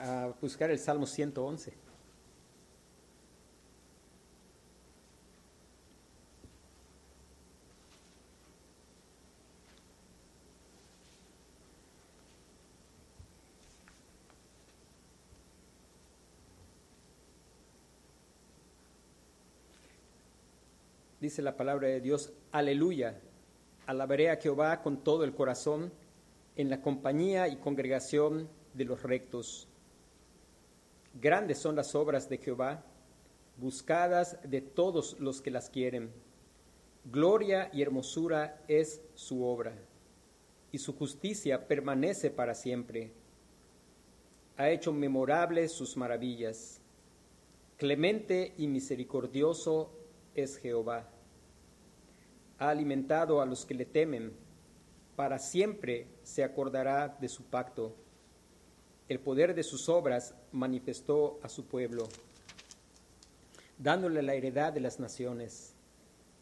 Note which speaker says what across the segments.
Speaker 1: a buscar el Salmo 111. Dice la palabra de Dios, aleluya, alabaré a Jehová con todo el corazón, en la compañía y congregación de los rectos. Grandes son las obras de Jehová, buscadas de todos los que las quieren. Gloria y hermosura es su obra, y su justicia permanece para siempre. Ha hecho memorables sus maravillas. Clemente y misericordioso es Jehová. Ha alimentado a los que le temen, para siempre se acordará de su pacto. El poder de sus obras manifestó a su pueblo, dándole la heredad de las naciones.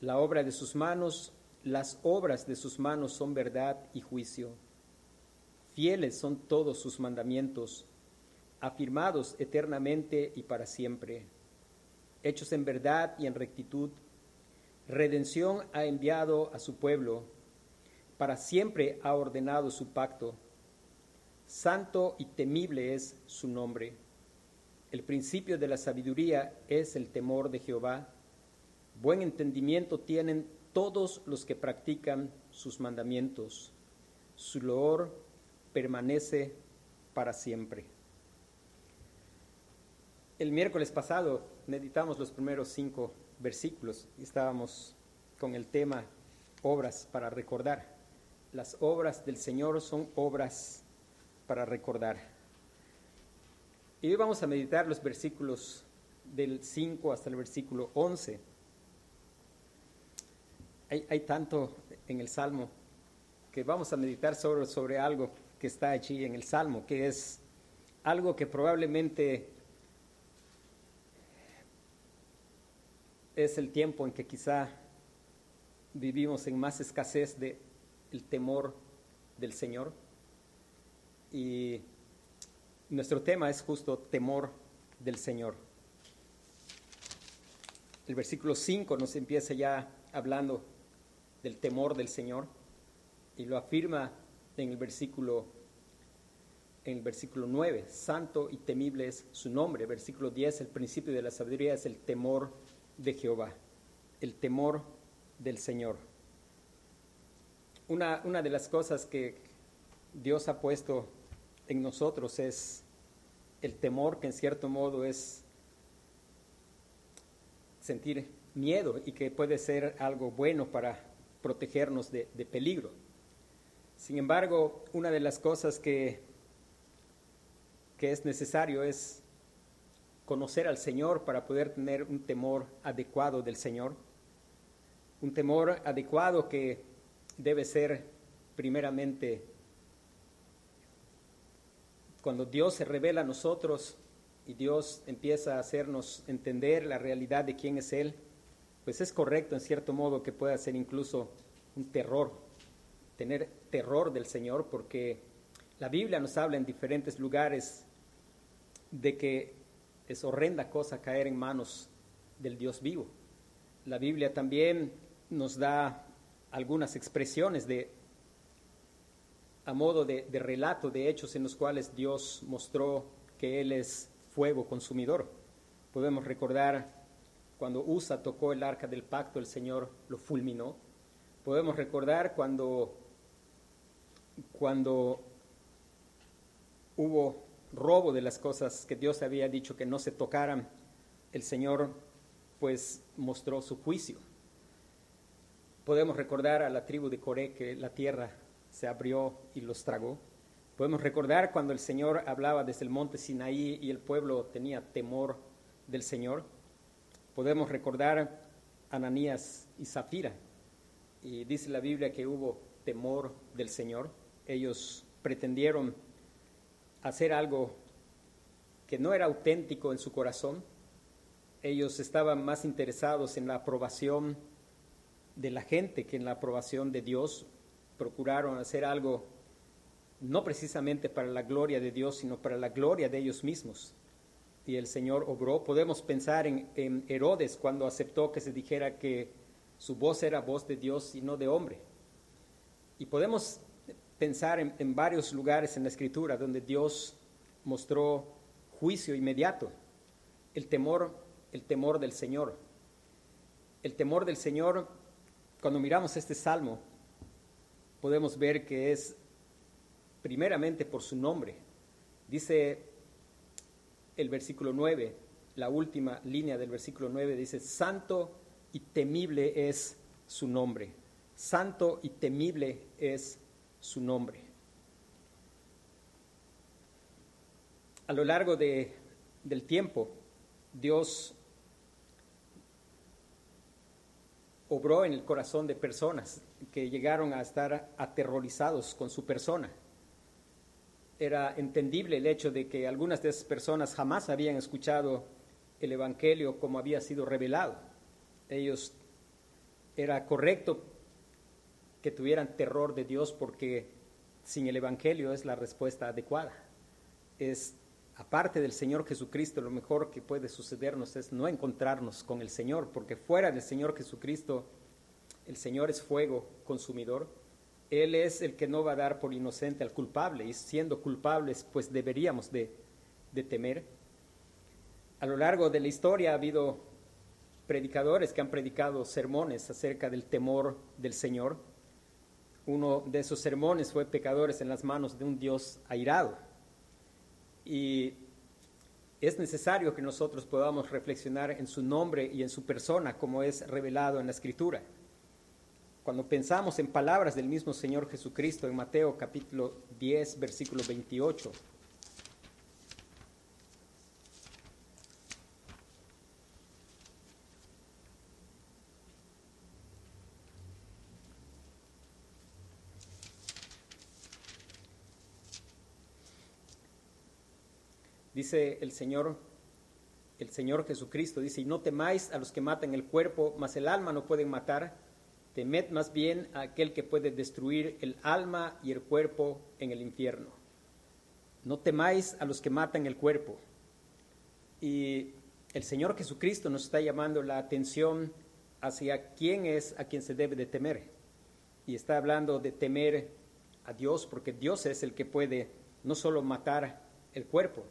Speaker 1: La obra de sus manos, las obras de sus manos son verdad y juicio. Fieles son todos sus mandamientos, afirmados eternamente y para siempre hechos en verdad y en rectitud. Redención ha enviado a su pueblo, para siempre ha ordenado su pacto. Santo y temible es su nombre. El principio de la sabiduría es el temor de Jehová. Buen entendimiento tienen todos los que practican sus mandamientos. Su loor permanece para siempre. El miércoles pasado meditamos los primeros cinco versículos y estábamos con el tema obras para recordar. Las obras del Señor son obras para recordar. Y hoy vamos a meditar los versículos del 5 hasta el versículo 11. Hay, hay, tanto en el Salmo que vamos a meditar sobre, sobre algo que está allí en el Salmo, que es algo que probablemente es el tiempo en que quizá vivimos en más escasez de el temor del Señor. Y nuestro tema es justo temor del Señor. El versículo 5 nos empieza ya hablando del temor del Señor y lo afirma en el versículo en el versículo 9, santo y temible es su nombre. Versículo 10, el principio de la sabiduría es el temor de Jehová, el temor del Señor. Una, una de las cosas que Dios ha puesto en nosotros es el temor, que en cierto modo es sentir miedo y que puede ser algo bueno para protegernos de, de, peligro. Sin embargo, una de las cosas que, que es necesario es conocer al Señor para poder tener un temor adecuado del Señor. Un temor adecuado que debe ser primeramente cuando Dios se revela a nosotros y Dios empieza a hacernos entender la realidad de quién es Él, pues es correcto en cierto modo que pueda ser incluso un terror, tener terror del Señor, porque la Biblia nos habla en diferentes lugares de que es horrenda cosa caer en manos del Dios vivo. La Biblia también nos da algunas expresiones de a modo de, relato de hechos en los cuales Dios mostró que Él es fuego consumidor. Podemos recordar cuando Usa tocó el arca del pacto, el Señor lo fulminó. Podemos recordar cuando, cuando hubo robo de las cosas que Dios había dicho que no se tocaran, el Señor pues mostró su juicio. Podemos recordar a la tribu de Coré que la tierra se abrió y los tragó. Podemos recordar cuando el Señor hablaba desde el monte Sinaí y el pueblo tenía temor del Señor. Podemos recordar Ananías y Zafira. Y dice la Biblia que hubo temor del Señor. Ellos pretendieron hacer algo que no era auténtico en su corazón. Ellos estaban más interesados en la aprobación de la gente que en la aprobación de Dios. Procuraron hacer algo no precisamente para la gloria de Dios, sino para la gloria de ellos mismos. Y el Señor obró. Podemos pensar en, en Herodes cuando aceptó que se dijera que su voz era voz de Dios y no de hombre. Y podemos pensar en, en varios lugares en la Escritura donde Dios mostró juicio inmediato, el temor, el temor del Señor. El temor del Señor, cuando miramos este salmo, podemos ver que es primeramente por su nombre. Dice el versículo 9, la última línea del versículo 9, dice, Santo y temible es su nombre. Santo y temible es su nombre. A lo largo de, del tiempo, Dios obró en el corazón de personas que llegaron a estar aterrorizados con su persona. Era entendible el hecho de que algunas de esas personas jamás habían escuchado el Evangelio como había sido revelado. Ellos era correcto que tuvieran terror de Dios porque sin el Evangelio es la respuesta adecuada. Es aparte del Señor Jesucristo, lo mejor que puede sucedernos es no encontrarnos con el Señor, porque fuera del Señor Jesucristo, el Señor es fuego consumidor. Él es el que no va a dar por inocente al culpable, y siendo culpables, pues deberíamos de, temer. A lo largo de la historia ha habido predicadores que han predicado sermones acerca del temor del Señor. Uno de esos sermones fue Pecadores en las manos de un Dios airado. Y es necesario que nosotros podamos reflexionar en su nombre y en su persona como es revelado en la Escritura. Cuando pensamos en palabras del mismo Señor Jesucristo en Mateo capítulo 10, versículo 28, Dice el Señor, el Señor Jesucristo, dice, y no temáis a los que matan el cuerpo, mas el alma no pueden matar, temed más bien a aquel que puede destruir el alma y el cuerpo en el infierno. No temáis a los que matan el cuerpo. Y el Señor Jesucristo nos está llamando la atención hacia quién es a quien se debe de temer. Y está hablando de temer a Dios, porque Dios es el que puede no solo matar el cuerpo,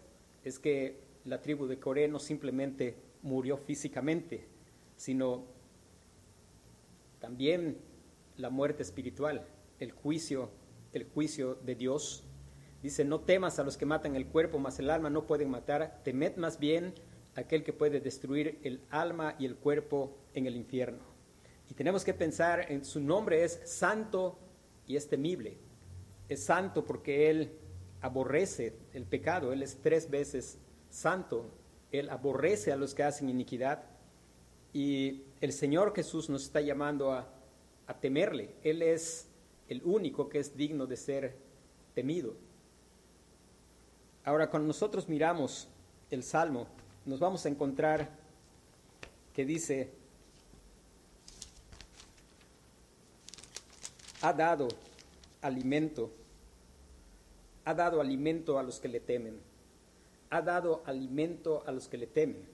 Speaker 1: es que la tribu de Coré no simplemente murió físicamente, sino también la muerte espiritual, el juicio, el juicio de Dios. Dice, no temas a los que matan el cuerpo, mas el alma no pueden matar, temed más bien a aquel que puede destruir el alma y el cuerpo en el infierno. Y tenemos que pensar en su nombre es santo y es temible. Es santo porque Él aborrece el pecado, Él es tres veces santo, Él aborrece a los que hacen iniquidad y el Señor Jesús nos está llamando a, temerle, Él es el único que es digno de ser temido. Ahora, cuando nosotros miramos el Salmo, nos vamos a encontrar que dice, ha dado alimento ha dado alimento a los que le temen. Ha dado alimento a los que le temen.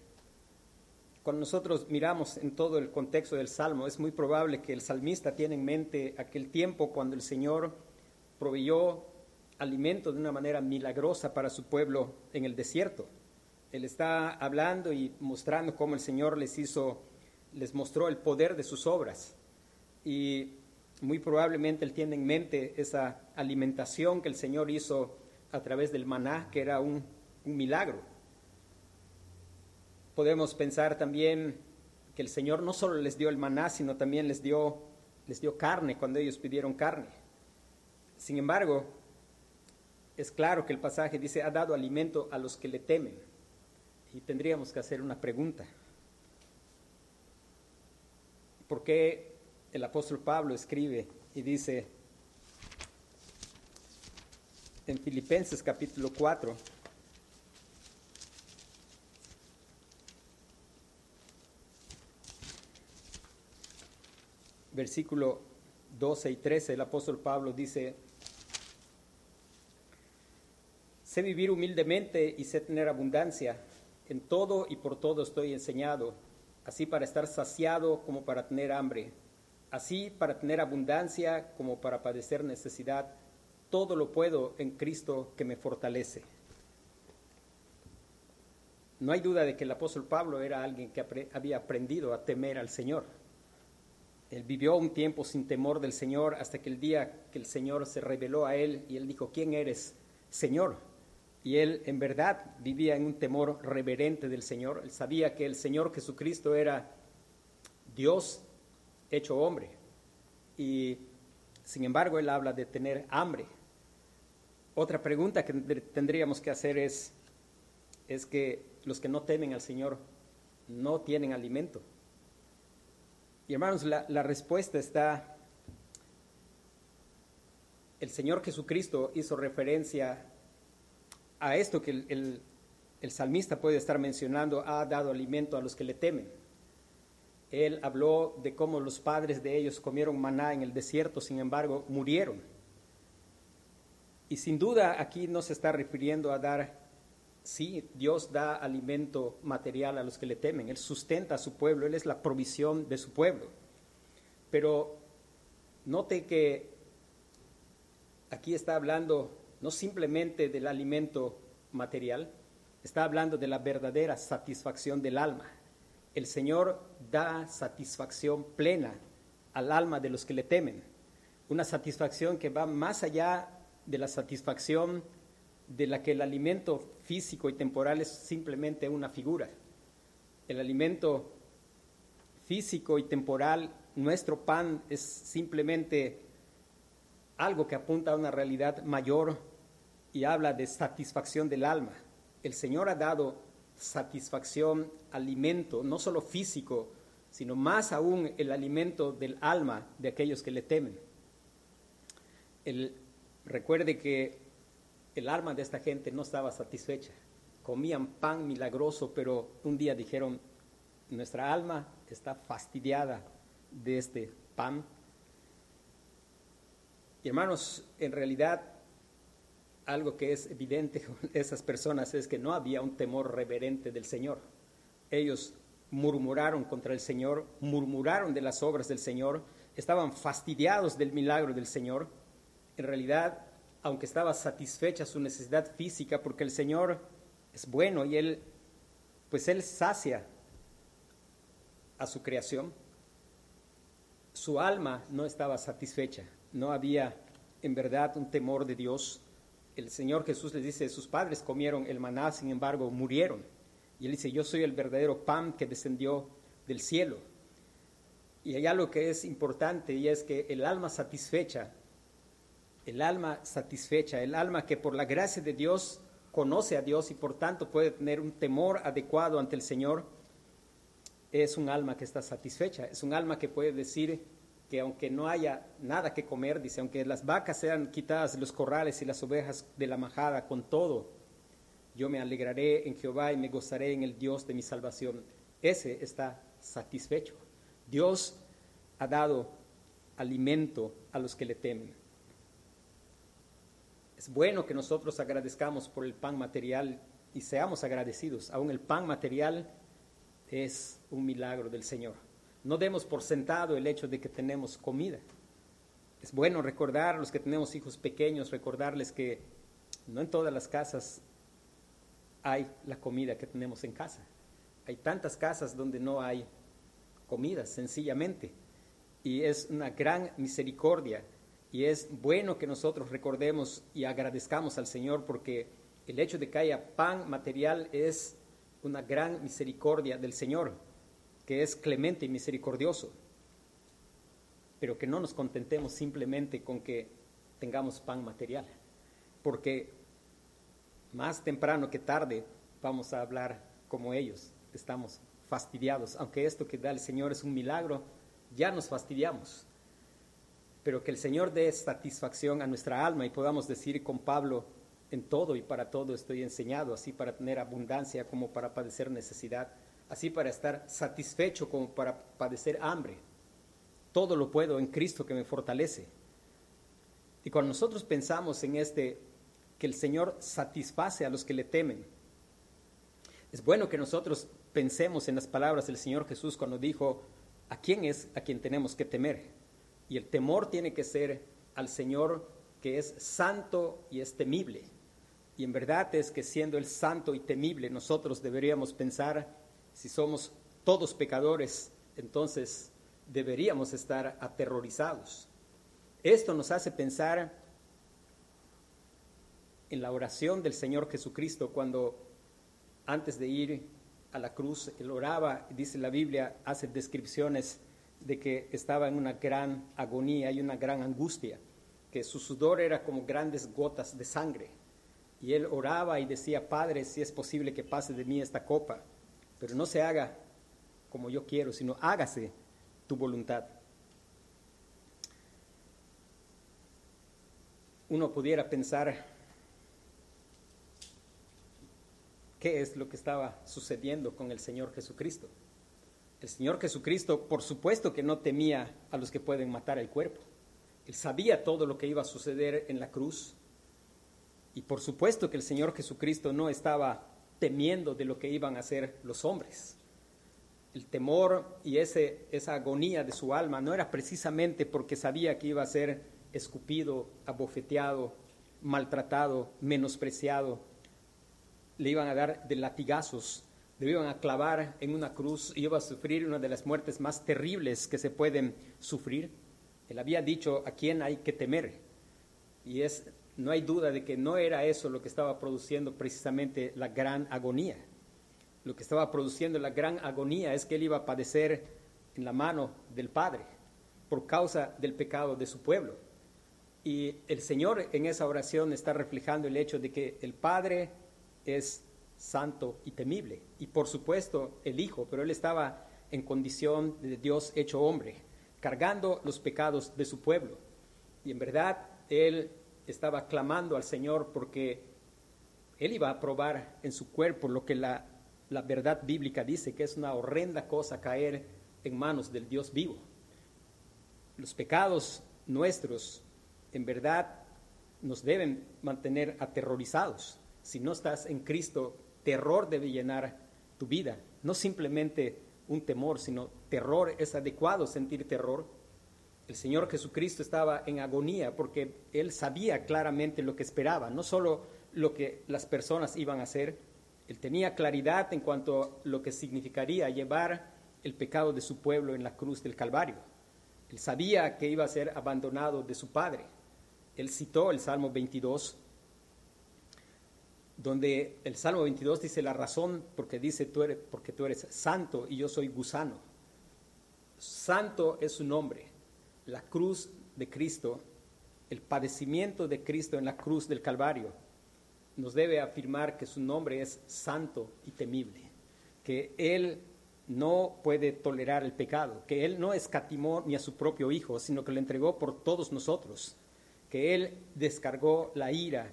Speaker 1: Cuando nosotros miramos en todo el contexto del Salmo, es muy probable que el salmista tiene en mente aquel tiempo cuando el Señor proveyó alimento de una manera milagrosa para su pueblo en el desierto. Él está hablando y mostrando cómo el Señor les hizo, les mostró el poder de sus obras. Y muy probablemente él tiene en mente esa alimentación que el Señor hizo a través del maná, que era un, un milagro. Podemos pensar también que el Señor no solo les dio el maná, sino también les dio, les dio carne cuando ellos pidieron carne. Sin embargo, es claro que el pasaje dice, ha dado alimento a los que le temen. Y tendríamos que hacer una pregunta. ¿Por qué el apóstol Pablo escribe y dice en Filipenses capítulo 4, versículo 12 y 13, el apóstol Pablo dice, Sé vivir humildemente y sé tener abundancia. En todo y por todo estoy enseñado, así para estar saciado como para tener hambre, así para tener abundancia como para padecer necesidad. Todo lo puedo en Cristo que me fortalece. No hay duda de que el apóstol Pablo era alguien que había aprendido a temer al Señor. Él vivió un tiempo sin temor del Señor hasta que el día que el Señor se reveló a él y él dijo, ¿quién eres, Señor? Y él en verdad vivía en un temor reverente del Señor. Él sabía que el Señor Jesucristo era Dios hecho hombre. Y sin embargo, él habla de tener hambre. Otra pregunta que tendríamos que hacer es, es que los que no temen al Señor no tienen alimento. Y hermanos, la, respuesta está, el Señor Jesucristo hizo referencia a esto que el, el, salmista puede estar mencionando, ha dado alimento a los que le temen. Él habló de cómo los padres de ellos comieron maná en el desierto, sin embargo, murieron. Y sin duda aquí no se está refiriendo a dar, sí, Dios da alimento material a los que le temen, Él sustenta a su pueblo, Él es la provisión de su pueblo. Pero note que aquí está hablando no simplemente del alimento material, está hablando de la verdadera satisfacción del alma. El Señor da satisfacción plena al alma de los que le temen, una satisfacción que va más allá de la satisfacción de la que el alimento físico y temporal es simplemente una figura. El alimento físico y temporal, nuestro pan es simplemente algo que apunta a una realidad mayor y habla de satisfacción del alma. El Señor ha dado satisfacción, alimento, no solo físico, sino más aún el alimento del alma de aquellos que le temen. recuerde que el alma de esta gente no estaba satisfecha. Comían pan milagroso, pero un día dijeron, nuestra alma está fastidiada de este pan. Y hermanos, en realidad algo que es evidente con esas personas es que no había un temor reverente del Señor. Ellos murmuraron contra el Señor, murmuraron de las obras del Señor, estaban fastidiados del milagro del Señor. En realidad, aunque estaba satisfecha su necesidad física, porque el Señor es bueno y Él, pues Él sacia a su creación, su alma no estaba satisfecha, no había en verdad un temor de Dios el Señor Jesús les dice, sus padres comieron el maná, sin embargo, murieron. Y él dice, yo soy el verdadero pan que descendió del cielo. Y hay algo que es importante y es que el alma satisfecha, el alma satisfecha, el alma que por la gracia de Dios conoce a Dios y por tanto puede tener un temor adecuado ante el Señor, es un alma que está satisfecha, es un alma que puede decir, que aunque no haya nada que comer, dice, aunque las vacas sean quitadas de los corrales y las ovejas de la majada, con todo, yo me alegraré en Jehová y me gozaré en el Dios de mi salvación. Ese está satisfecho. Dios ha dado alimento a los que le temen. Es bueno que nosotros agradezcamos por el pan material y seamos agradecidos. Aún el pan material es un milagro del Señor. No demos por sentado el hecho de que tenemos comida. Es bueno recordar, los que tenemos hijos pequeños, recordarles que no en todas las casas hay la comida que tenemos en casa. Hay tantas casas donde no hay comida, sencillamente. Y es una gran misericordia. Y es bueno que nosotros recordemos y agradezcamos al Señor porque el hecho de que haya pan material es una gran misericordia del Señor que es clemente y misericordioso, pero que no nos contentemos simplemente con que tengamos pan material, porque más temprano que tarde vamos a hablar como ellos, estamos fastidiados, aunque esto que da el Señor es un milagro, ya nos fastidiamos, pero que el Señor dé satisfacción a nuestra alma y podamos decir con Pablo, en todo y para todo estoy enseñado, así para tener abundancia como para padecer necesidad así para estar satisfecho como para padecer hambre. Todo lo puedo en Cristo que me fortalece. Y cuando nosotros pensamos en este que el Señor satisface a los que le temen. Es bueno que nosotros pensemos en las palabras del Señor Jesús cuando dijo, ¿a quién es a quien tenemos que temer? Y el temor tiene que ser al Señor que es santo y es temible. Y en verdad es que siendo el santo y temible, nosotros deberíamos pensar, si somos todos pecadores, entonces deberíamos estar aterrorizados. Esto nos hace pensar en la oración del Señor Jesucristo cuando antes de ir a la cruz, él oraba, dice la Biblia, hace descripciones de que estaba en una gran agonía y una gran angustia, que su sudor era como grandes gotas de sangre. Y él oraba y decía, Padre, si es posible que pase de mí esta copa, pero no se haga como yo quiero, sino hágase tu voluntad. Uno pudiera pensar qué es lo que estaba sucediendo con el Señor Jesucristo. El Señor Jesucristo, por supuesto que no temía a los que pueden matar el cuerpo. Él sabía todo lo que iba a suceder en la cruz. Y por supuesto que el Señor Jesucristo no estaba temiendo de lo que iban a hacer los hombres. El temor y ese, esa agonía de su alma no era precisamente porque sabía que iba a ser escupido, abofeteado, maltratado, menospreciado, le iban a dar de latigazos, le iban a clavar en una cruz y iba a sufrir una de las muertes más terribles que se pueden sufrir. Él había dicho a quién hay que temer. Y es, no hay duda de que no era eso lo que estaba produciendo precisamente la gran agonía. Lo que estaba produciendo la gran agonía es que él iba a padecer en la mano del Padre por causa del pecado de su pueblo. Y el Señor en esa oración está reflejando el hecho de que el Padre es santo y temible. Y por supuesto el Hijo, pero él estaba en condición de Dios hecho hombre, cargando los pecados de su pueblo. Y en verdad él estaba clamando al Señor porque él iba a probar en su cuerpo lo que la, la verdad bíblica dice, que es una horrenda cosa caer en manos del Dios vivo. Los pecados nuestros en verdad nos deben mantener aterrorizados si no estás en Cristo, terror debe llenar tu vida. No simplemente un temor, sino terror. Es adecuado sentir terror. El Señor Jesucristo estaba en agonía porque Él sabía claramente lo que esperaba, no solo lo que las personas iban a hacer, Él tenía claridad en cuanto a lo que significaría llevar el pecado de su pueblo en la cruz del Calvario. Él sabía que iba a ser abandonado de su Padre. Él citó el Salmo 22 donde el Salmo 22 dice la razón porque dice tú eres, porque tú eres santo y yo soy gusano. Santo es su nombre. La cruz de Cristo, el padecimiento de Cristo en la cruz del Calvario, nos debe afirmar que su nombre es santo y temible, que Él no puede tolerar el pecado, que Él no escatimó ni a su propio Hijo, sino que lo entregó por todos nosotros, que Él descargó la ira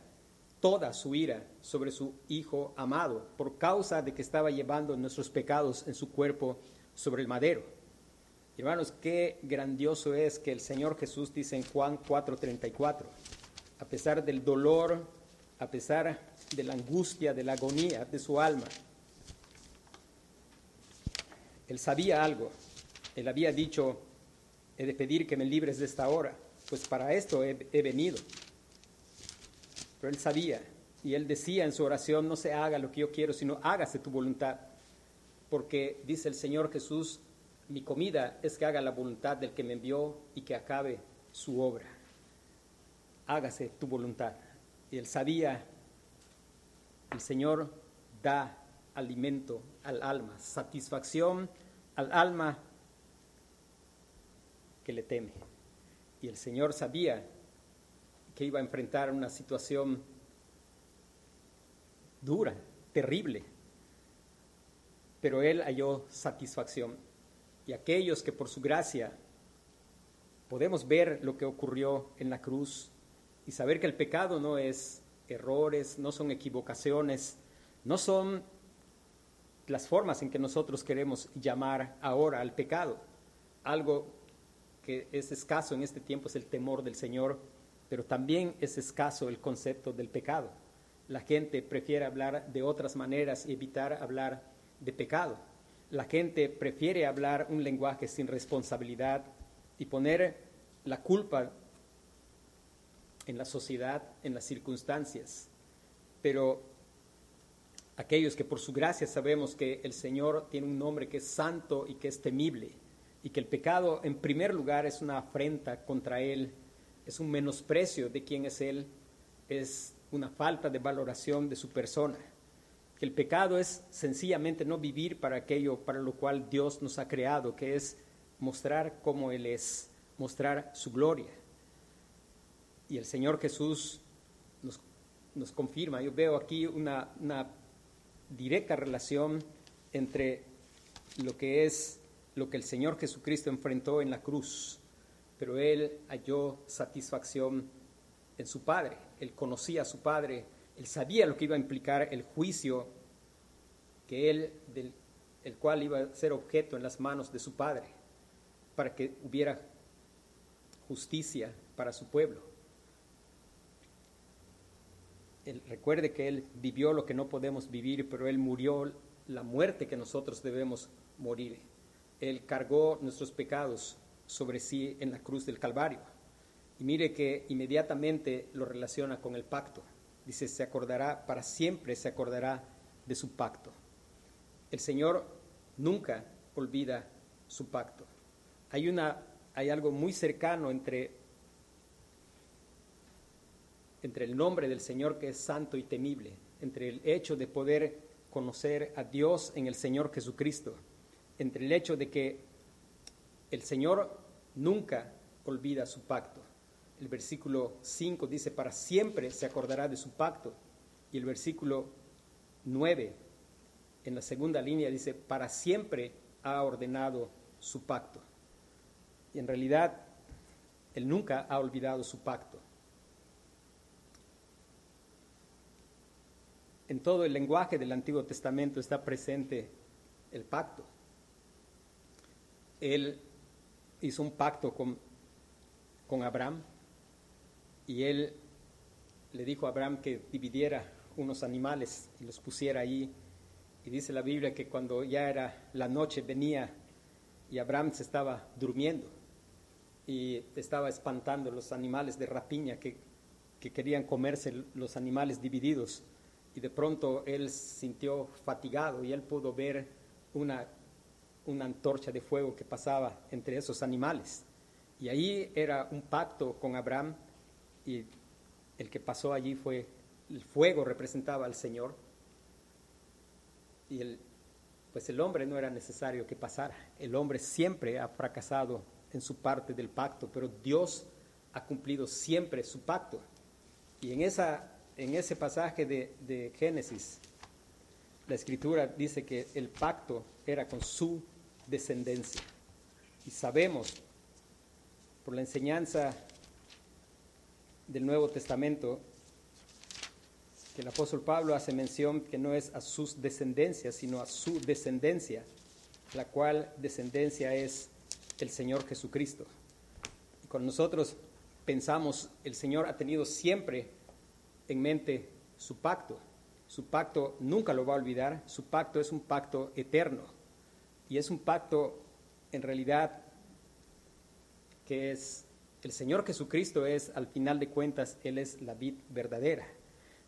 Speaker 1: toda su ira sobre su Hijo amado, por causa de que estaba llevando nuestros pecados en su cuerpo sobre el madero. Hermanos, qué grandioso es que el Señor Jesús dice en Juan 4:34, a pesar del dolor, a pesar de la angustia, de la agonía de su alma, él sabía algo, él había dicho, he de pedir que me libres de esta hora, pues para esto he, he venido. Pero él sabía y él decía en su oración, no se haga lo que yo quiero, sino hágase tu voluntad. Porque dice el Señor Jesús, mi comida es que haga la voluntad del que me envió y que acabe su obra. Hágase tu voluntad. Y él sabía, el Señor da alimento al alma, satisfacción al alma que le teme. Y el Señor sabía que iba a enfrentar una situación dura, terrible, pero él halló satisfacción. Y aquellos que por su gracia podemos ver lo que ocurrió en la cruz y saber que el pecado no es errores, no son equivocaciones, no son las formas en que nosotros queremos llamar ahora al pecado. Algo que es escaso en este tiempo es el temor del Señor pero también es escaso el concepto del pecado. La gente prefiere hablar de otras maneras y evitar hablar de pecado. La gente prefiere hablar un lenguaje sin responsabilidad y poner la culpa en la sociedad, en las circunstancias. Pero aquellos que por su gracia sabemos que el Señor tiene un nombre que es santo y que es temible, y que el pecado en primer lugar es una afrenta contra Él, es un menosprecio de quién es Él, es una falta de valoración de su persona. Que el pecado es sencillamente no vivir para aquello para lo cual Dios nos ha creado, que es mostrar cómo Él es, mostrar su gloria. Y el Señor Jesús nos, nos confirma, yo veo aquí una, una directa relación entre lo que es lo que el Señor Jesucristo enfrentó en la cruz, pero Él halló satisfacción en su Padre, Él conocía a su Padre, Él sabía lo que iba a implicar el juicio que Él, del el cual iba a ser objeto en las manos de su Padre, para que hubiera justicia para su pueblo. Él, recuerde que Él vivió lo que no podemos vivir, pero Él murió la muerte que nosotros debemos morir. Él cargó nuestros pecados sobre sí en la cruz del Calvario. Y mire que inmediatamente lo relaciona con el pacto. Dice, se acordará, para siempre se acordará de su pacto. El Señor nunca olvida su pacto. Hay, una, hay algo muy cercano entre entre el nombre del Señor que es santo y temible, entre el hecho de poder conocer a Dios en el Señor Jesucristo, entre el hecho de que el Señor nunca olvida su pacto. El versículo 5 dice, para siempre se acordará de su pacto. Y el versículo 9, en la segunda línea, dice, para siempre ha ordenado su pacto. Y en realidad, Él nunca ha olvidado su pacto. en todo el lenguaje del Antiguo Testamento está presente el pacto. Él hizo un pacto con, con Abraham y él le dijo a Abraham que dividiera unos animales y los pusiera ahí. Y dice la Biblia que cuando ya era la noche venía y Abraham se estaba durmiendo y estaba espantando los animales de rapiña que, que querían comerse los animales divididos y de pronto él sintió fatigado y él pudo ver una, una antorcha de fuego que pasaba entre esos animales. Y ahí era un pacto con Abraham y el que pasó allí fue el fuego representaba al Señor y el, pues el hombre no era necesario que pasara. El hombre siempre ha fracasado en su parte del pacto, pero Dios ha cumplido siempre su pacto. Y en esa en ese pasaje de, Génesis, la escritura dice que el pacto era con su descendencia. Y sabemos por la enseñanza del Nuevo Testamento que el apóstol Pablo hace mención que no es a sus descendencias, sino a su descendencia, la cual descendencia es el Señor Jesucristo. Y con nosotros pensamos, el Señor ha tenido siempre en mente su pacto. Su pacto nunca lo va a olvidar, su pacto es un pacto eterno y es un pacto en realidad que es el Señor Jesucristo es al final de cuentas él es la vid verdadera.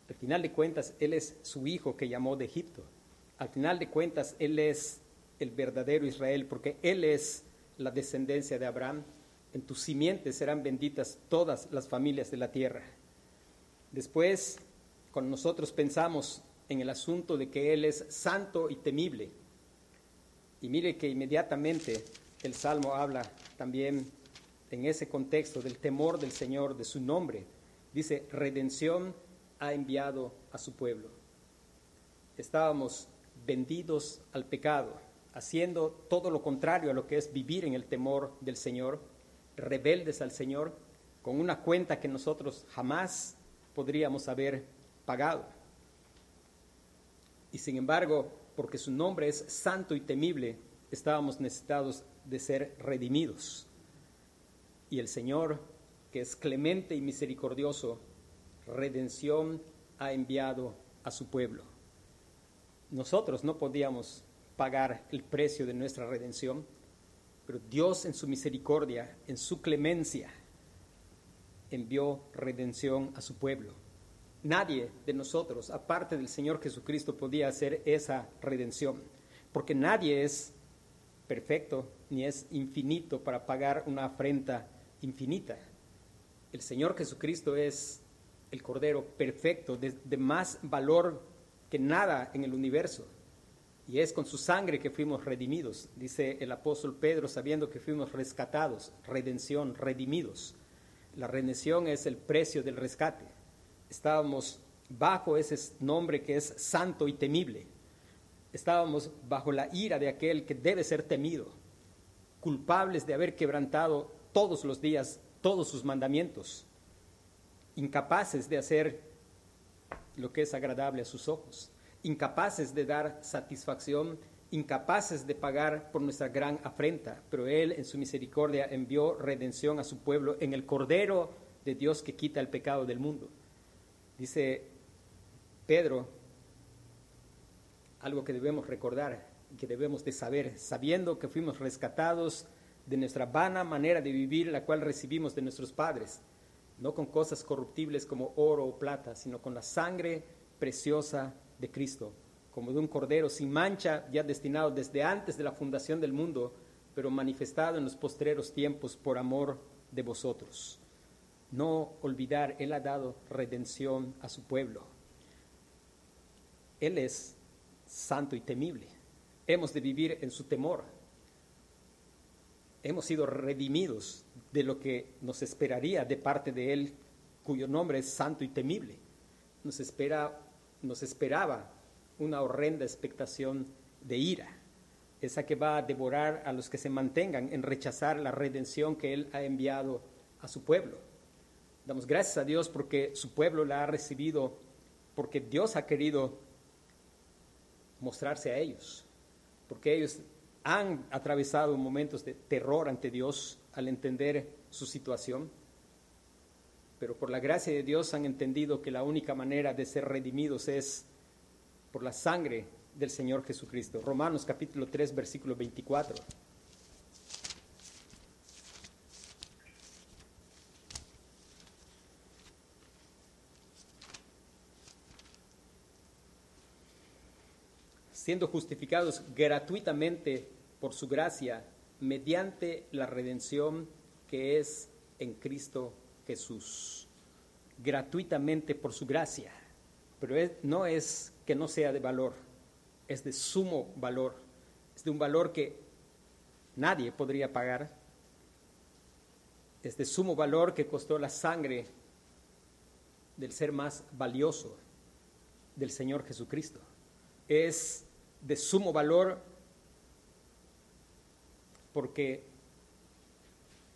Speaker 1: Al final de cuentas él es su hijo que llamó de Egipto. Al final de cuentas él es el verdadero Israel porque él es la descendencia de Abraham. En tus simientes serán benditas todas las familias de la tierra. Después, con nosotros pensamos en el asunto de que Él es santo y temible. Y mire que inmediatamente el Salmo habla también en ese contexto del temor del Señor, de su nombre. Dice, redención ha enviado a su pueblo. Estábamos vendidos al pecado, haciendo todo lo contrario a lo que es vivir en el temor del Señor, rebeldes al Señor, con una cuenta que nosotros jamás podríamos haber pagado. Y sin embargo, porque su nombre es santo y temible, estábamos necesitados de ser redimidos. Y el Señor, que es clemente y misericordioso, redención ha enviado a su pueblo. Nosotros no podíamos pagar el precio de nuestra redención, pero Dios en su misericordia, en su clemencia, envió redención a su pueblo. Nadie de nosotros, aparte del Señor Jesucristo, podía hacer esa redención, porque nadie es perfecto ni es infinito para pagar una afrenta infinita. El Señor Jesucristo es el Cordero perfecto, de, de más valor que nada en el universo. Y es con su sangre que fuimos redimidos, dice el apóstol Pedro, sabiendo que fuimos rescatados, redención, redimidos. La redención es el precio del rescate. Estábamos bajo ese nombre que es santo y temible. Estábamos bajo la ira de aquel que debe ser temido, culpables de haber quebrantado todos los días todos sus mandamientos, incapaces de hacer lo que es agradable a sus ojos, incapaces de dar satisfacción, incapaces de pagar por nuestra gran afrenta, pero Él en su misericordia envió redención a su pueblo en el Cordero de Dios que quita el pecado del mundo. Dice Pedro, algo que debemos recordar, que debemos de saber, sabiendo que fuimos rescatados de nuestra vana manera de vivir, la cual recibimos de nuestros padres, no con cosas corruptibles como oro o plata, sino con la sangre preciosa de Cristo, como de un cordero sin mancha, ya destinado desde antes de la fundación del mundo, pero manifestado en los postreros tiempos por amor de vosotros. No olvidar, Él ha dado redención a su pueblo. Él es santo y temible. Hemos de vivir en su temor hemos sido redimidos de lo que nos esperaría de parte de Él, cuyo nombre es santo y temible. Nos, espera, nos esperaba una horrenda expectación de ira, esa que va a devorar a los que se mantengan en rechazar la redención que Él ha enviado a su pueblo. Damos gracias a Dios porque su pueblo la ha recibido, porque Dios ha querido mostrarse a ellos, porque ellos han atravesado momentos de terror ante Dios al entender su situación, pero por la gracia de Dios han entendido que la única manera de ser redimidos es por la sangre del Señor Jesucristo. Romanos capítulo 3, versículo 24. Siendo justificados gratuitamente por su gracia mediante la redención que es en Cristo Jesús. Gratuitamente por su gracia. Pero no es que no sea de valor, es de sumo valor. Es de un valor que nadie podría pagar. Es de sumo valor que costó la sangre del ser más valioso, del Señor Jesucristo. Es de sumo valor porque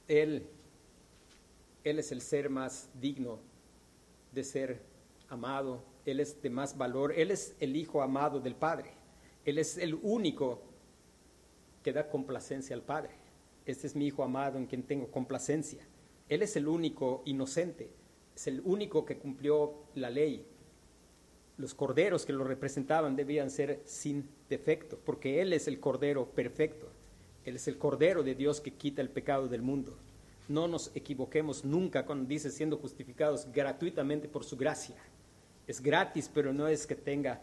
Speaker 1: Él, Él es el ser más digno de ser amado, Él es de más valor, Él es el Hijo amado del Padre, Él es el único que da complacencia al Padre. Este es mi Hijo amado en quien tengo complacencia. Él es el único inocente, es el único que cumplió la ley, los corderos que lo representaban debían ser sin defecto, porque Él es el cordero perfecto. Él es el cordero de Dios que quita el pecado del mundo. No nos equivoquemos nunca cuando dice siendo justificados gratuitamente por su gracia. Es gratis, pero no es que tenga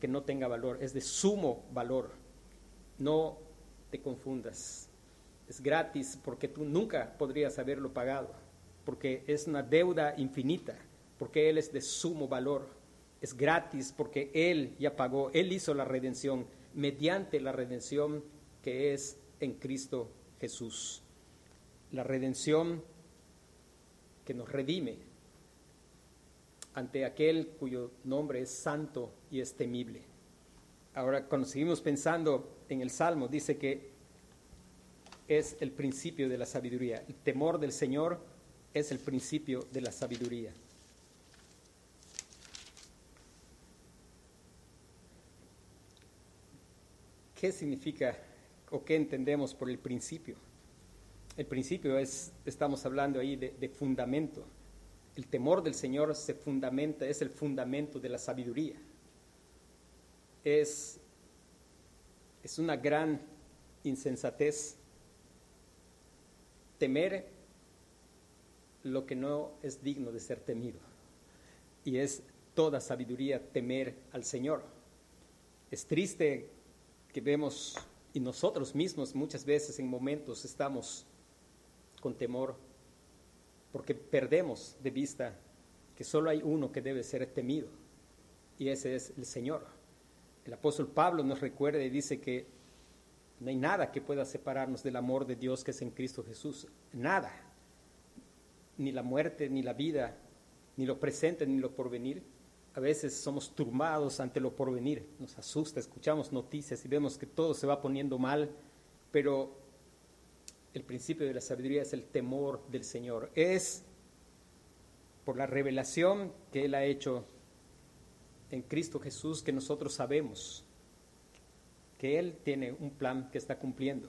Speaker 1: que no tenga valor, es de sumo valor. No te confundas. Es gratis porque tú nunca podrías haberlo pagado, porque es una deuda infinita, porque Él es de sumo valor es gratis porque Él ya pagó, Él hizo la redención mediante la redención que es en Cristo Jesús. La redención que nos redime ante aquel cuyo nombre es santo y es temible. Ahora, cuando seguimos pensando en el Salmo, dice que es el principio de la sabiduría. El temor del Señor es el principio de la sabiduría. ¿Qué significa o qué entendemos por el principio? El principio es, estamos hablando ahí de, fundamento. El temor del Señor se fundamenta, es el fundamento de la sabiduría. Es, es una gran insensatez temer lo que no es digno de ser temido. Y es toda sabiduría temer al Señor. Es triste que vemos, y nosotros mismos muchas veces en momentos estamos con temor, porque perdemos de vista que solo hay uno que debe ser temido, y ese es el Señor. El apóstol Pablo nos recuerda y dice que no hay nada que pueda separarnos del amor de Dios que es en Cristo Jesús. Nada. Ni la muerte, ni la vida, ni lo presente, ni lo porvenir. A veces somos turbados ante lo porvenir. Nos asusta, escuchamos noticias y vemos que todo se va poniendo mal. Pero el principio de la sabiduría es el temor del Señor. Es por la revelación que Él ha hecho en Cristo Jesús que nosotros sabemos que Él tiene un plan que está cumpliendo.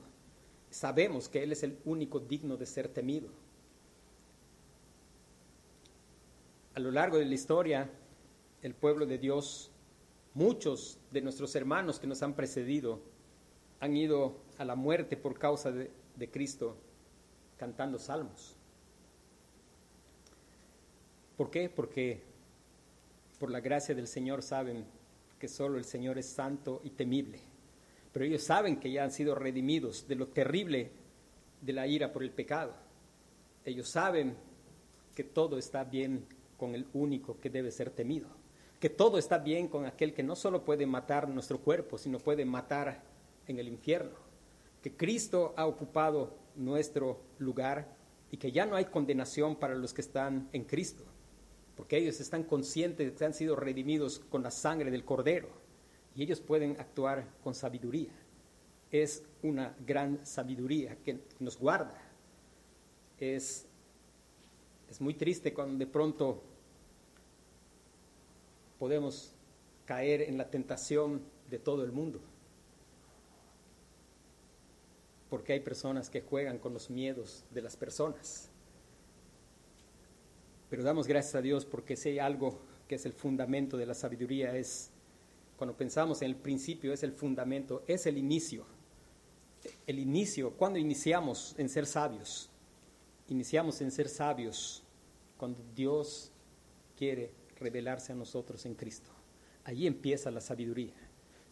Speaker 1: Sabemos que Él es el único digno de ser temido. A lo largo de la historia, el pueblo de Dios, muchos de nuestros hermanos que nos han precedido, han ido a la muerte por causa de, Cristo cantando salmos. ¿Por qué? Porque por la gracia del Señor saben que solo el Señor es santo y temible pero ellos saben que ya han sido redimidos de lo terrible de la ira por el pecado. Ellos saben que todo está bien con el único que debe ser temido, que todo está bien con aquel que no solo puede matar nuestro cuerpo, sino puede matar en el infierno, que Cristo ha ocupado nuestro lugar y que ya no hay condenación para los que están en Cristo, porque ellos están conscientes de que han sido redimidos con la sangre del Cordero y ellos pueden actuar con sabiduría. Es una gran sabiduría que nos guarda. Es, es muy triste cuando de pronto podemos caer en la tentación de todo el mundo. Porque hay personas que juegan con los miedos de las personas. Pero damos gracias a Dios porque si hay algo que es el fundamento de la sabiduría es cuando pensamos en el principio, es el fundamento, es el inicio. El inicio, cuando iniciamos en ser sabios, iniciamos en ser sabios cuando Dios quiere revelarse a nosotros en Cristo. Allí empieza la sabiduría.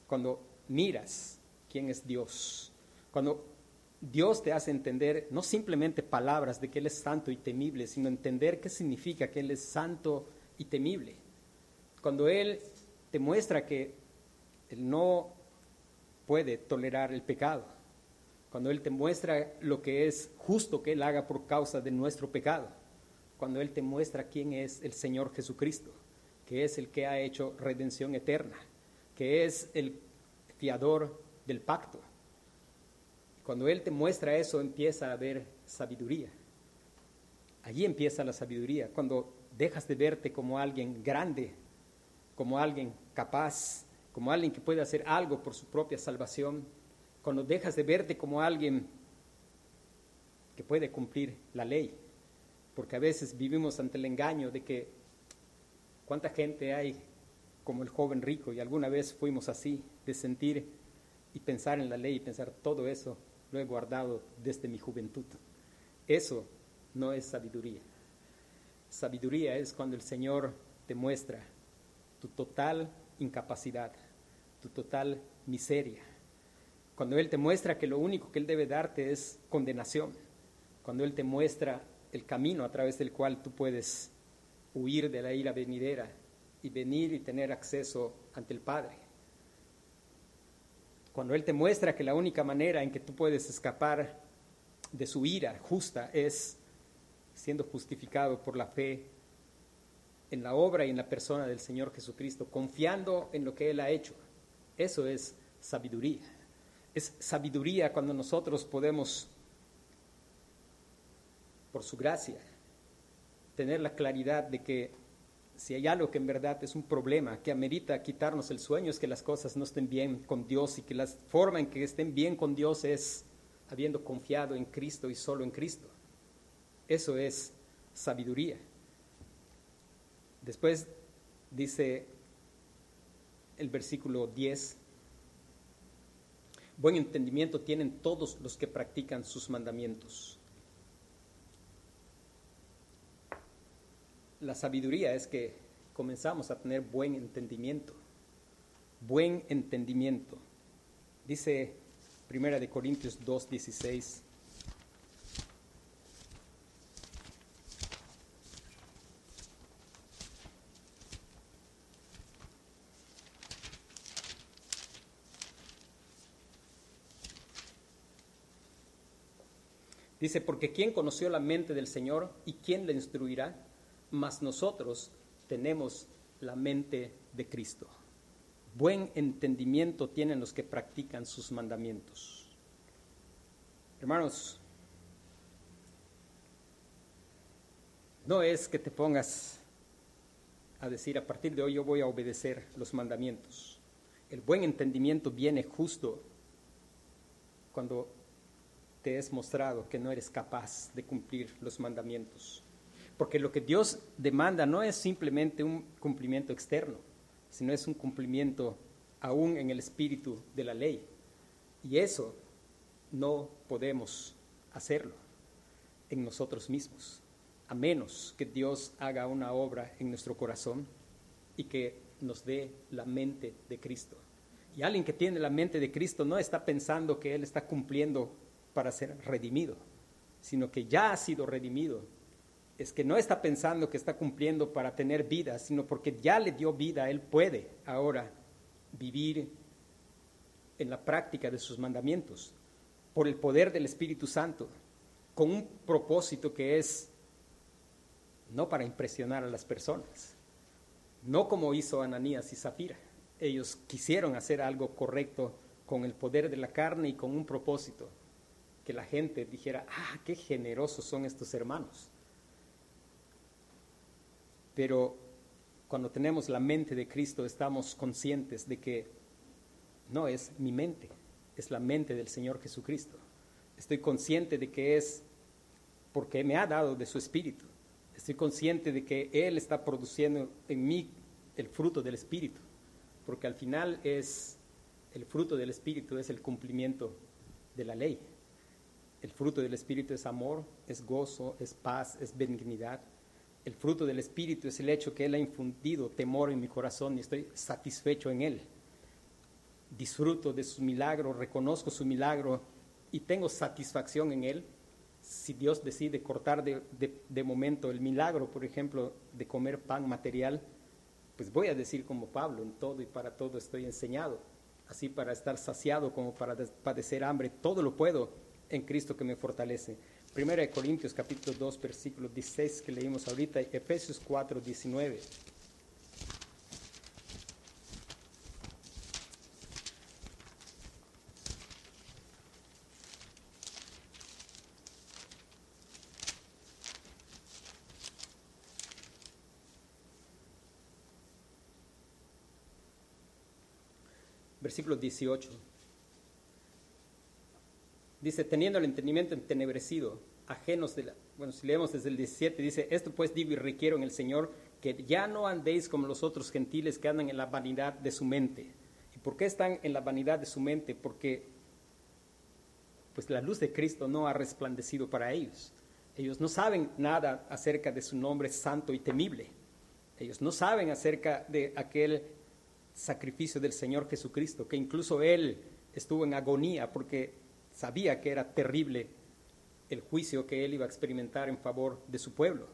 Speaker 1: Cuando miras quién es Dios, cuando Dios te hace entender no simplemente palabras de que Él es santo y temible, sino entender qué significa que Él es santo y temible. Cuando Él te muestra que él no puede tolerar el pecado. Cuando Él te muestra lo que es justo que Él haga por causa de nuestro pecado. Cuando Él te muestra quién es el Señor Jesucristo, que es el que ha hecho redención eterna, que es el fiador del pacto. Cuando Él te muestra eso, empieza a haber sabiduría. Allí empieza la sabiduría, cuando dejas de verte como alguien grande, como alguien capaz, como alguien que puede hacer algo por su propia salvación, cuando dejas de verte como alguien que puede cumplir la ley, porque a veces vivimos ante el engaño de que cuánta gente hay como el joven rico y alguna vez fuimos así, de sentir y pensar en la ley y pensar todo eso lo he guardado desde mi juventud. Eso no es sabiduría. Sabiduría es cuando el Señor te muestra tu total incapacidad, tu total miseria. Cuando Él te muestra que lo único que Él debe darte es condenación. Cuando Él te muestra el camino a través del cual tú puedes huir de la ira venidera y venir y tener acceso ante el Padre. Cuando Él te muestra que la única manera en que tú puedes escapar de su ira justa es siendo justificado por la fe en la obra y en la persona del Señor Jesucristo, confiando en lo que Él ha hecho. Eso es sabiduría. Es sabiduría cuando nosotros podemos, por su gracia, tener la claridad de que si hay algo que en verdad es un problema, que amerita quitarnos el sueño, es que las cosas no estén bien con Dios y que la forma en que estén bien con Dios es habiendo confiado en Cristo y solo en Cristo. Eso es sabiduría. Después dice el versículo 10, buen entendimiento tienen todos los que practican sus mandamientos. La sabiduría es que comenzamos a tener buen entendimiento, buen entendimiento. Dice Primera de Corintios 2:16 Dice, porque ¿quién conoció la mente del Señor y quién le instruirá? Mas nosotros tenemos la mente de Cristo. Buen entendimiento tienen los que practican sus mandamientos. Hermanos, no es que te pongas a decir, a partir de hoy yo voy a obedecer los mandamientos. El buen entendimiento viene justo cuando te es mostrado que no eres capaz de cumplir los mandamientos. Porque lo que Dios demanda no es simplemente un cumplimiento externo, sino es un cumplimiento aún en el espíritu de la ley. Y eso no podemos hacerlo en nosotros mismos, a menos que Dios haga una obra en nuestro corazón y que nos dé la mente de Cristo. Y alguien que tiene la mente de Cristo no está pensando que Él está cumpliendo para ser redimido, sino que ya ha sido redimido. Es que no está pensando que está cumpliendo para tener vida, sino porque ya le dio vida, Él puede ahora vivir en la práctica de sus mandamientos, por el poder del Espíritu Santo, con un propósito que es no para impresionar a las personas, no como hizo Ananías y Zafira. Ellos quisieron hacer algo correcto con el poder de la carne y con un propósito que la gente dijera, ah, qué generosos son estos hermanos. Pero cuando tenemos la mente de Cristo estamos conscientes de que no es mi mente, es la mente del Señor Jesucristo. Estoy consciente de que es porque me ha dado de su espíritu. Estoy consciente de que Él está produciendo en mí el fruto del espíritu, porque al final es el fruto del espíritu es el cumplimiento de la ley. El fruto del Espíritu es amor, es gozo, es paz, es benignidad. El fruto del Espíritu es el hecho que Él ha infundido temor en mi corazón y estoy satisfecho en Él. Disfruto de su milagro, reconozco su milagro y tengo satisfacción en Él. Si Dios decide cortar de, de momento el milagro, por ejemplo, de comer pan material, pues voy a decir como Pablo, en todo y para todo estoy enseñado. Así para estar saciado como para padecer hambre, todo lo puedo en Cristo que me fortalece. Primera de Corintios capítulo 2 versículo 16 que leímos ahorita, Efesios 4, 19. Versículo 18. Dice, teniendo el entendimiento entenebrecido, ajenos de la... Bueno, si leemos desde el 17, dice, esto pues digo y requiero en el Señor, que ya no andéis como los otros gentiles que andan en la vanidad de su mente. ¿Y por qué están en la vanidad de su mente? Porque pues la luz de Cristo no ha resplandecido para ellos. Ellos no saben nada acerca de su nombre santo y temible. Ellos no saben acerca de aquel sacrificio del Señor Jesucristo, que incluso Él estuvo en agonía porque sabía que era terrible el juicio que él iba a experimentar en favor de su pueblo.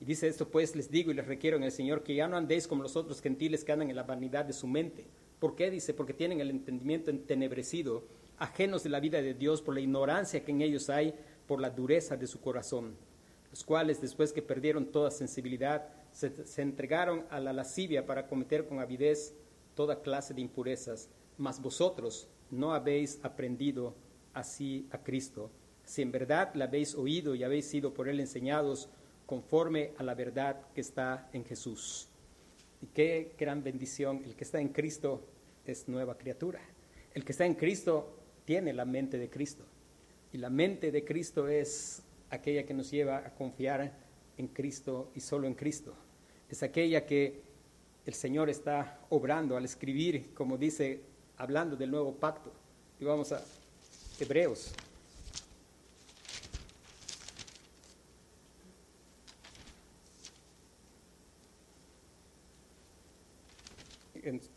Speaker 1: Y dice esto, pues les digo y les requiero en el Señor que ya no andéis como los otros gentiles que andan en la vanidad de su mente. ¿Por qué? Dice, porque tienen el entendimiento entenebrecido, ajenos de la vida de Dios por la ignorancia que en ellos hay, por la dureza de su corazón, los cuales después que perdieron toda sensibilidad, se, se entregaron a la lascivia para cometer con avidez toda clase de impurezas, mas vosotros no habéis aprendido así a Cristo, si en verdad la habéis oído y habéis sido por él enseñados conforme a la verdad que está en Jesús. Y qué gran bendición, el que está en Cristo es nueva criatura. El que está en Cristo tiene la mente de Cristo. Y la mente de Cristo es aquella que nos lleva a confiar en Cristo y solo en Cristo. es aquella que el Señor está obrando al escribir, como dice, hablando del nuevo pacto. Y vamos a Hebreos.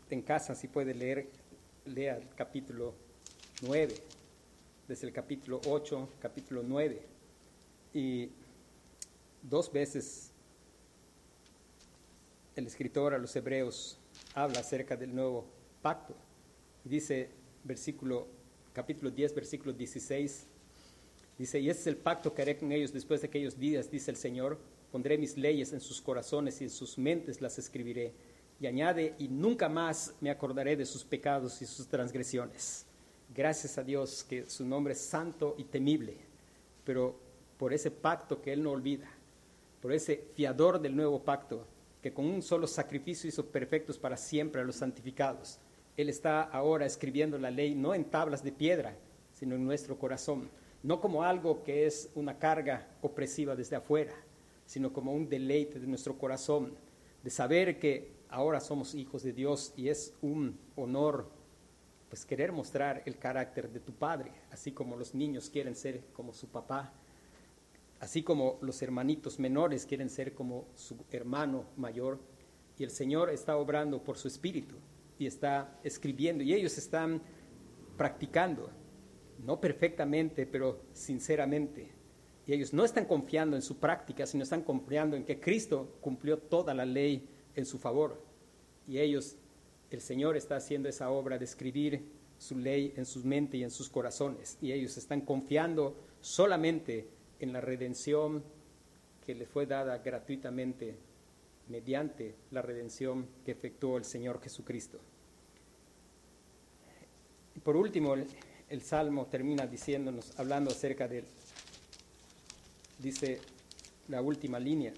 Speaker 1: En, casa, si puede leer, lea el capítulo 9, desde el capítulo 8, capítulo 9. Y dos veces el escritor a los hebreos habla acerca del nuevo pacto. Dice versículo capítulo 10 versículo 16 dice, "Y este es el pacto que haré con ellos después de aquellos días", dice el Señor, "pondré mis leyes en sus corazones y en sus mentes las escribiré." Y añade, "Y nunca más me acordaré de sus pecados y sus transgresiones." Gracias a Dios que su nombre es santo y temible, pero por ese pacto que él no olvida, por ese fiador del nuevo pacto, que con un solo sacrificio hizo perfectos para siempre a los santificados. Él está ahora escribiendo la ley no en tablas de piedra, sino en nuestro corazón, no como algo que es una carga opresiva desde afuera, sino como un deleite de nuestro corazón, de saber que ahora somos hijos de Dios y es un honor pues querer mostrar el carácter de tu padre, así como los niños quieren ser como su papá, así como los hermanitos menores quieren ser como su hermano mayor, y el Señor está obrando por su espíritu y está escribiendo, y ellos están practicando, no perfectamente, pero sinceramente. Y ellos no están confiando en su práctica, sino están confiando en que Cristo cumplió toda la ley en su favor. Y ellos, el Señor está haciendo esa obra de escribir su ley en sus mentes y en sus corazones. Y ellos están confiando solamente en la redención que le fue dada gratuitamente mediante la redención que efectuó el Señor Jesucristo. Por último, el, Salmo termina diciéndonos, hablando acerca de dice la última línea,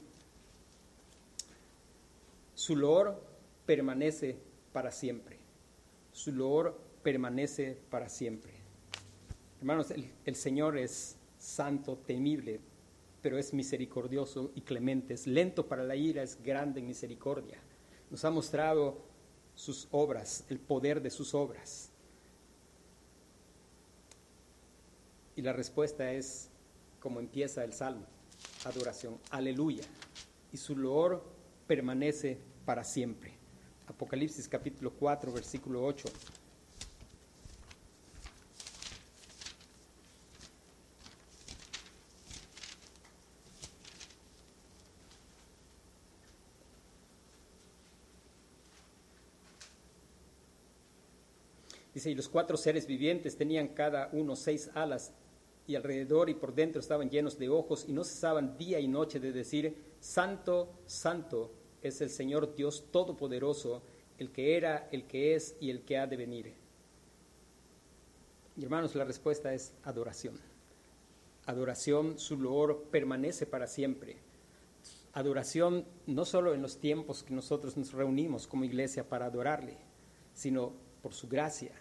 Speaker 1: su loor permanece para siempre, su loor permanece para siempre. Hermanos, el, el Señor es santo, temible, pero es misericordioso y clemente, es lento para la ira, es grande en misericordia. Nos ha mostrado sus obras, el poder de sus obras. Y la respuesta es como empieza el Salmo, adoración, aleluya. Y su loor permanece para siempre. Apocalipsis capítulo 4, versículo 8. Y los cuatro seres vivientes tenían cada uno seis alas, y alrededor y por dentro estaban llenos de ojos, y no cesaban día y noche de decir, Santo, Santo es el Señor Dios Todopoderoso, el que era, el que es y el que ha de venir. Y hermanos, la respuesta es adoración. Adoración, su loor permanece para siempre. Adoración no solo en los tiempos que nosotros nos reunimos como iglesia para adorarle, sino por su gracia,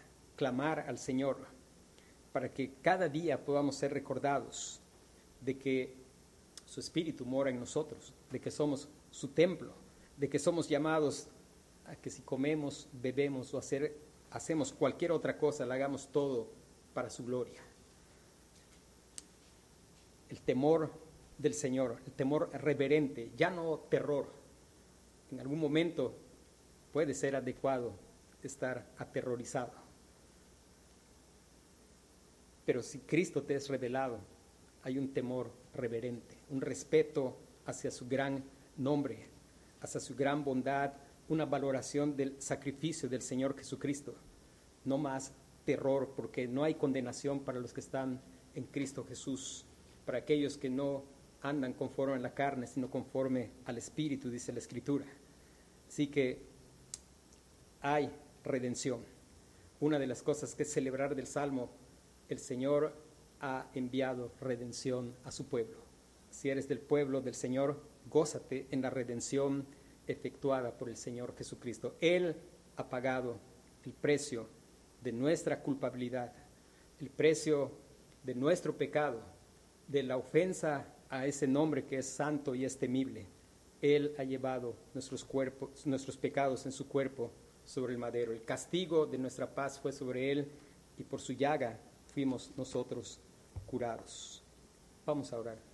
Speaker 1: clamar al Señor, para que cada día podamos ser recordados de que su Espíritu mora en nosotros, de que somos su templo, de que somos llamados a que si comemos, bebemos o hacemos cualquier otra cosa, la hagamos todo para su gloria. El temor del Señor, el temor reverente, ya no terror. En algún momento puede ser adecuado estar aterrorizado. Pero si Cristo te es revelado, hay un temor reverente, un respeto hacia su gran nombre, hacia su gran bondad, una valoración del sacrificio del Señor Jesucristo. No más terror, porque no hay condenación para los que están en Cristo Jesús, para aquellos que no andan conforme a la carne, sino conforme al Espíritu, dice la Escritura. Así que hay redención. Una de las cosas que celebrar del Salmo, el Señor ha enviado redención a su pueblo. Si eres del pueblo del Señor, gózate en la redención efectuada por el Señor Jesucristo. Él ha pagado el precio de nuestra culpabilidad, el precio de nuestro pecado, de la ofensa a ese nombre que es santo y es temible. Él ha llevado nuestros, cuerpos, nuestros pecados en su cuerpo sobre el madero. El castigo de nuestra paz fue sobre Él y por su llaga fuimos nosotros curados. Vamos a orar.